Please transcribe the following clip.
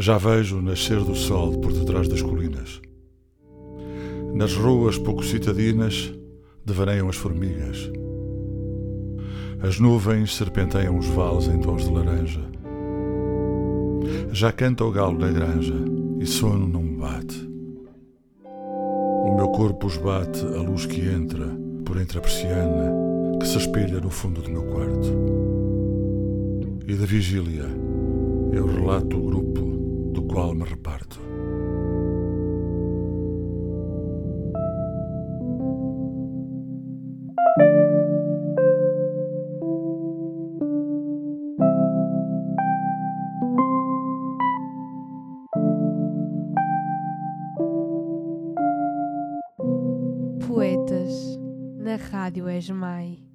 Já vejo o nascer do sol por detrás das colinas. Nas ruas pouco citadinas devaneiam as formigas. As nuvens serpenteiam os vales em tons de laranja. Já canta o galo na granja e sono não me bate. O meu corpo esbate a luz que entra por entre a persiana que se espelha no fundo do meu quarto. E da vigília eu relato o grupo qual me reparto. Poetas na Rádio Esmai.